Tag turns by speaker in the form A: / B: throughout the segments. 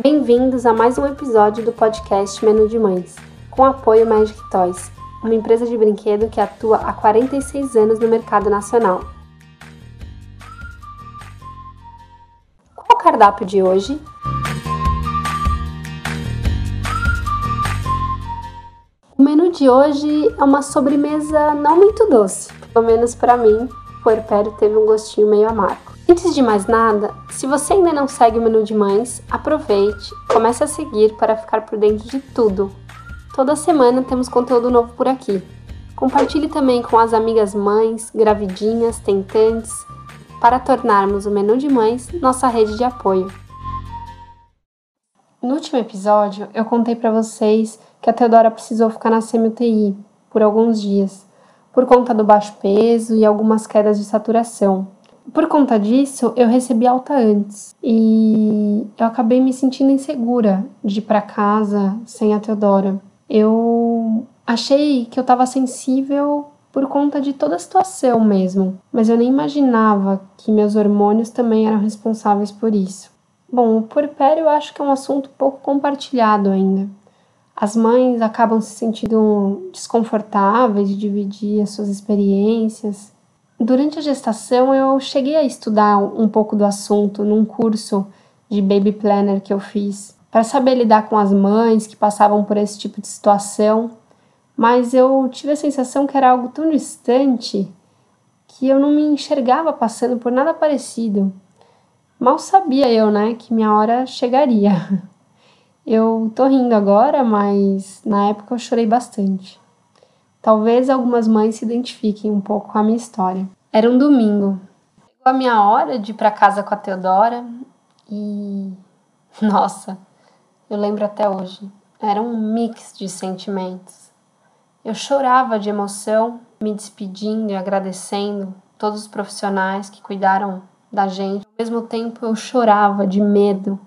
A: Bem-vindos a mais um episódio do podcast Menu de Mães, com apoio Magic Toys, uma empresa de brinquedo que atua há 46 anos no mercado nacional. Qual o cardápio de hoje? O menu de hoje é uma sobremesa não muito doce, pelo menos para mim, o puerpério teve um gostinho meio amargo. Antes de mais nada, se você ainda não segue o Menu de Mães, aproveite, comece a seguir para ficar por dentro de tudo. Toda semana temos conteúdo novo por aqui. Compartilhe também com as amigas mães, gravidinhas, tentantes, para tornarmos o Menu de Mães nossa rede de apoio. No último episódio, eu contei para vocês que a Teodora precisou ficar na semi-UTI por alguns dias, por conta do baixo peso e algumas quedas de saturação. Por conta disso, eu recebi alta antes e eu acabei me sentindo insegura de ir para casa sem a Teodora. Eu achei que eu estava sensível por conta de toda a situação mesmo, mas eu nem imaginava que meus hormônios também eram responsáveis por isso. Bom, o puerpério eu acho que é um assunto pouco compartilhado ainda. As mães acabam se sentindo desconfortáveis de dividir as suas experiências Durante a gestação, eu cheguei a estudar um pouco do assunto num curso de baby planner que eu fiz, para saber lidar com as mães que passavam por esse tipo de situação, mas eu tive a sensação que era algo tão distante que eu não me enxergava passando por nada parecido. Mal sabia eu, né, que minha hora chegaria. Eu tô rindo agora, mas na época eu chorei bastante. Talvez algumas mães se identifiquem um pouco com a minha história. Era um domingo. Chegou a minha hora de ir para casa com a Teodora e. Nossa, eu lembro até hoje. Era um mix de sentimentos. Eu chorava de emoção, me despedindo e agradecendo todos os profissionais que cuidaram da gente. Ao mesmo tempo, eu chorava de medo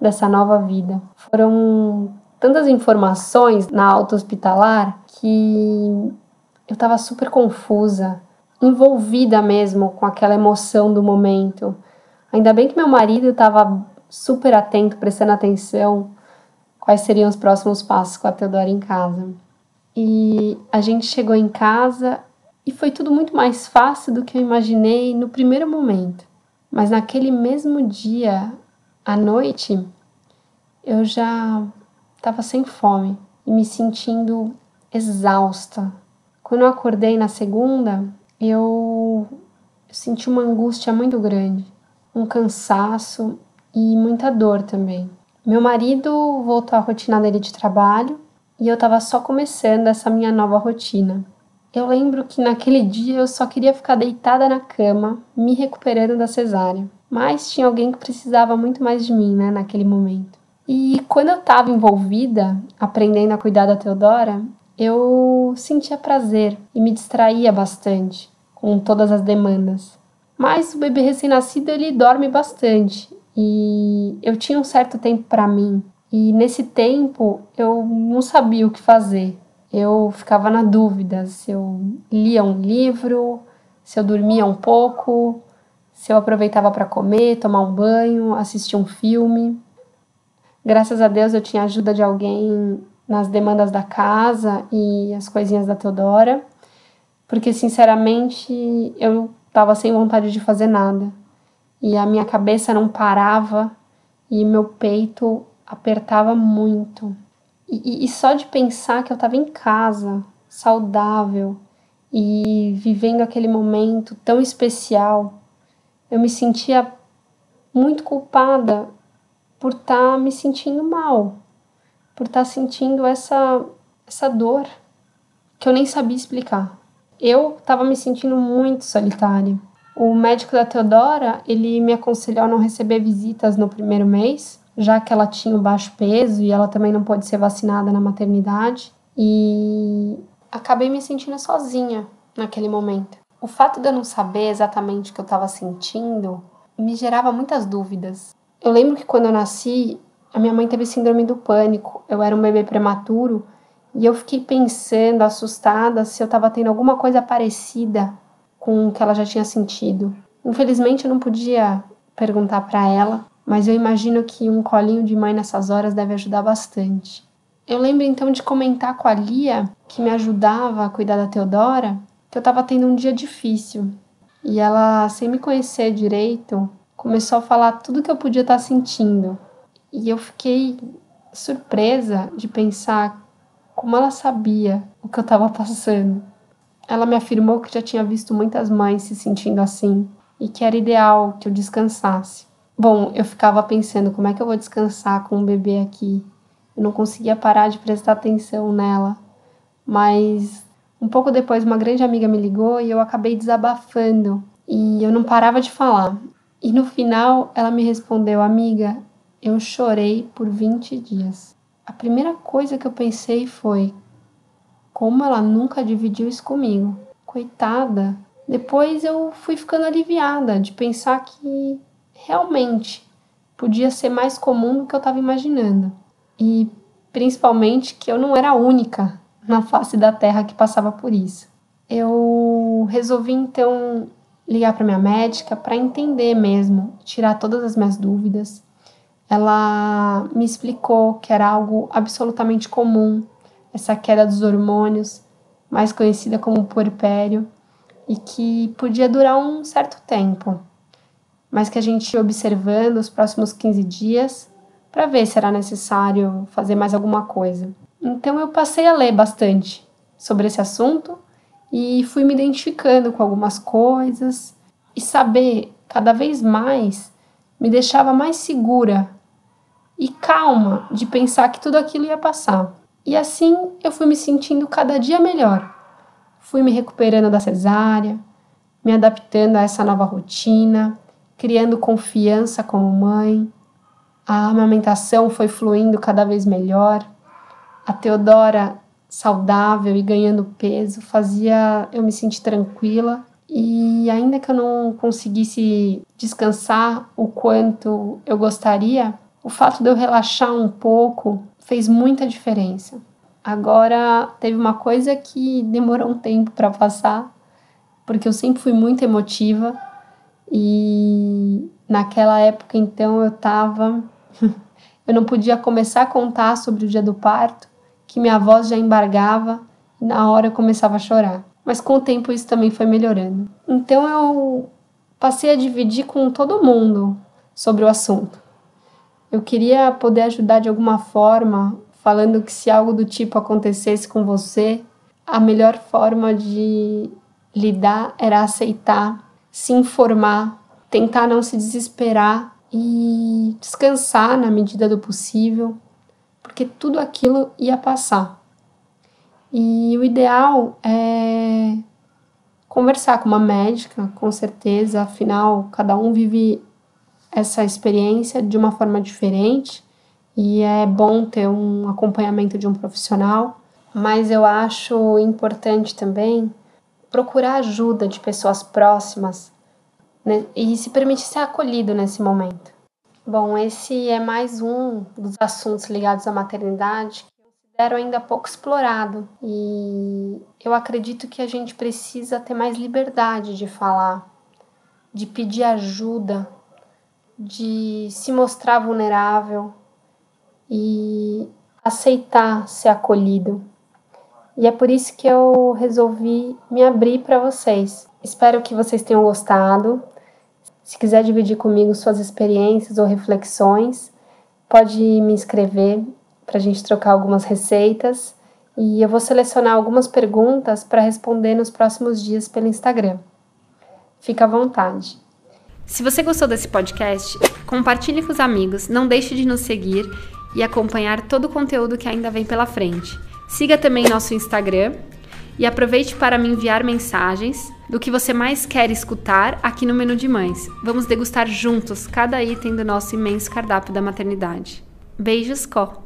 A: dessa nova vida. Foram tantas informações na alta hospitalar que eu estava super confusa, envolvida mesmo com aquela emoção do momento. Ainda bem que meu marido estava super atento, prestando atenção quais seriam os próximos passos com a Teodora em casa. E a gente chegou em casa e foi tudo muito mais fácil do que eu imaginei no primeiro momento. Mas naquele mesmo dia, à noite, eu já estava sem fome e me sentindo exausta. Quando eu acordei na segunda, eu senti uma angústia muito grande, um cansaço e muita dor também. Meu marido voltou à rotina dele de trabalho e eu estava só começando essa minha nova rotina. Eu lembro que naquele dia eu só queria ficar deitada na cama, me recuperando da cesárea. Mas tinha alguém que precisava muito mais de mim, né, naquele momento. E quando eu estava envolvida, aprendendo a cuidar da Teodora, eu sentia prazer e me distraía bastante com todas as demandas. Mas o bebê recém-nascido ele dorme bastante e eu tinha um certo tempo para mim. E nesse tempo eu não sabia o que fazer. Eu ficava na dúvida se eu lia um livro, se eu dormia um pouco, se eu aproveitava para comer, tomar um banho, assistir um filme. Graças a Deus eu tinha ajuda de alguém nas demandas da casa e as coisinhas da Teodora, porque sinceramente eu estava sem vontade de fazer nada e a minha cabeça não parava e meu peito apertava muito. E, e só de pensar que eu estava em casa, saudável e vivendo aquele momento tão especial, eu me sentia muito culpada por estar tá me sentindo mal, por estar tá sentindo essa, essa dor que eu nem sabia explicar. Eu estava me sentindo muito solitária. O médico da Teodora, ele me aconselhou a não receber visitas no primeiro mês, já que ela tinha o baixo peso e ela também não pode ser vacinada na maternidade. E acabei me sentindo sozinha naquele momento. O fato de eu não saber exatamente o que eu estava sentindo me gerava muitas dúvidas. Eu lembro que quando eu nasci, a minha mãe teve síndrome do pânico. Eu era um bebê prematuro e eu fiquei pensando, assustada, se eu estava tendo alguma coisa parecida com o que ela já tinha sentido. Infelizmente, eu não podia perguntar para ela, mas eu imagino que um colinho de mãe nessas horas deve ajudar bastante. Eu lembro então de comentar com a Lia, que me ajudava a cuidar da Teodora, que eu estava tendo um dia difícil. E ela, sem me conhecer direito, começou a falar tudo que eu podia estar sentindo. E eu fiquei surpresa de pensar como ela sabia o que eu estava passando. Ela me afirmou que já tinha visto muitas mães se sentindo assim e que era ideal que eu descansasse. Bom, eu ficava pensando como é que eu vou descansar com um bebê aqui. Eu não conseguia parar de prestar atenção nela, mas um pouco depois uma grande amiga me ligou e eu acabei desabafando e eu não parava de falar. E no final ela me respondeu: "Amiga, eu chorei por 20 dias. A primeira coisa que eu pensei foi: como ela nunca dividiu isso comigo? Coitada. Depois eu fui ficando aliviada de pensar que realmente podia ser mais comum do que eu estava imaginando. E principalmente que eu não era a única na face da terra que passava por isso. Eu resolvi então ligar para minha médica para entender mesmo, tirar todas as minhas dúvidas ela me explicou que era algo absolutamente comum, essa queda dos hormônios, mais conhecida como puerpério, e que podia durar um certo tempo, mas que a gente ia observando os próximos 15 dias para ver se era necessário fazer mais alguma coisa. Então eu passei a ler bastante sobre esse assunto e fui me identificando com algumas coisas e saber cada vez mais me deixava mais segura e calma de pensar que tudo aquilo ia passar. E assim eu fui me sentindo cada dia melhor. Fui me recuperando da cesárea, me adaptando a essa nova rotina, criando confiança como mãe. A amamentação foi fluindo cada vez melhor. A Teodora, saudável e ganhando peso, fazia eu me sentir tranquila. E ainda que eu não conseguisse descansar o quanto eu gostaria, o fato de eu relaxar um pouco fez muita diferença. Agora, teve uma coisa que demorou um tempo para passar, porque eu sempre fui muito emotiva e naquela época então eu tava eu não podia começar a contar sobre o dia do parto, que minha voz já embargava e na hora eu começava a chorar. Mas com o tempo isso também foi melhorando. Então eu passei a dividir com todo mundo sobre o assunto. Eu queria poder ajudar de alguma forma, falando que se algo do tipo acontecesse com você, a melhor forma de lidar era aceitar, se informar, tentar não se desesperar e descansar na medida do possível, porque tudo aquilo ia passar. E o ideal é conversar com uma médica, com certeza, afinal, cada um vive essa experiência de uma forma diferente e é bom ter um acompanhamento de um profissional, mas eu acho importante também procurar ajuda de pessoas próximas né, e se permitir ser acolhido nesse momento. Bom, esse é mais um dos assuntos ligados à maternidade que eu considero ainda pouco explorado e eu acredito que a gente precisa ter mais liberdade de falar, de pedir ajuda de se mostrar vulnerável e aceitar ser acolhido. E é por isso que eu resolvi me abrir para vocês. Espero que vocês tenham gostado. Se quiser dividir comigo suas experiências ou reflexões, pode me escrever para a gente trocar algumas receitas e eu vou selecionar algumas perguntas para responder nos próximos dias pelo Instagram. Fica à vontade.
B: Se você gostou desse podcast, compartilhe com os amigos, não deixe de nos seguir e acompanhar todo o conteúdo que ainda vem pela frente. Siga também nosso Instagram e aproveite para me enviar mensagens do que você mais quer escutar aqui no Menu de Mães. Vamos degustar juntos cada item do nosso imenso cardápio da maternidade. Beijos, Có!